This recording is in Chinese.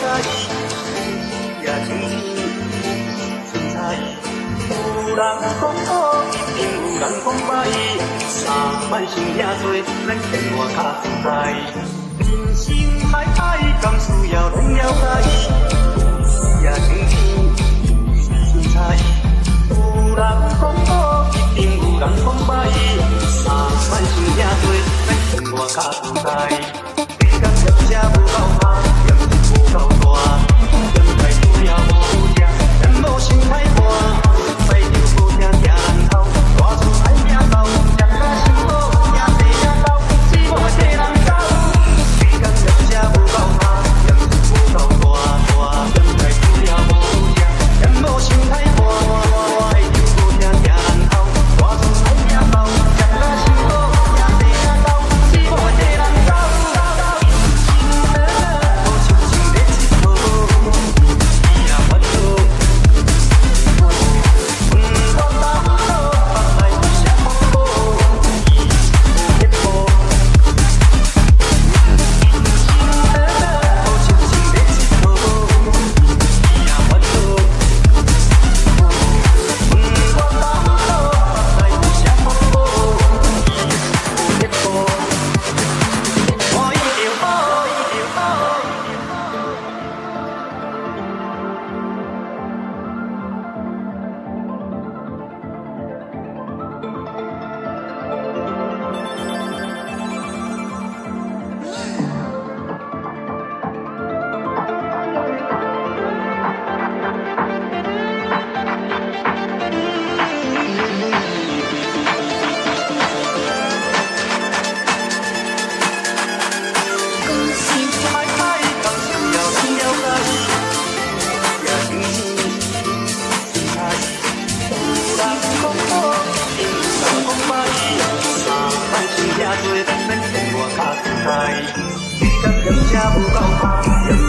甘需要拢了解伊，也像天凊彩。有人讲好，一定有人讲歹，三万想遐多，咱生活较自在。人生海海，甘需要拢了解伊，也像天凊彩。有人讲好，一定有人讲歹，三万想遐多，咱生活较自在。人家不够怕。